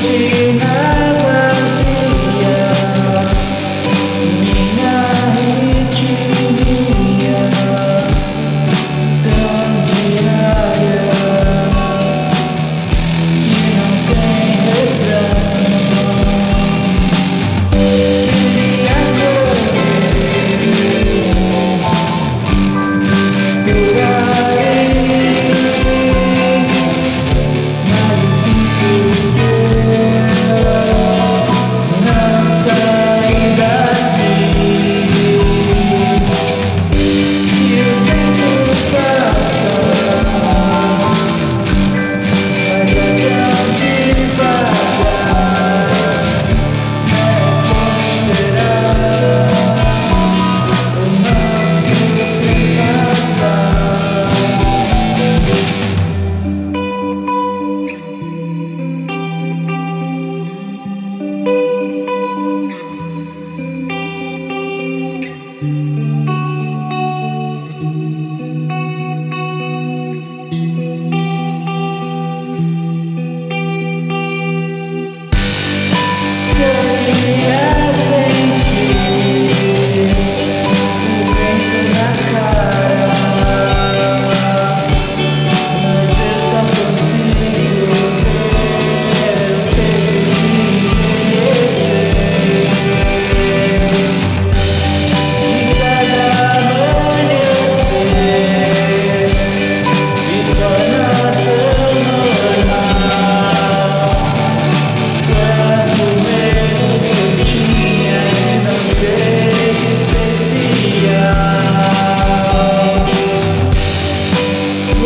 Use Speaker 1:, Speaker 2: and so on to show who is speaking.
Speaker 1: take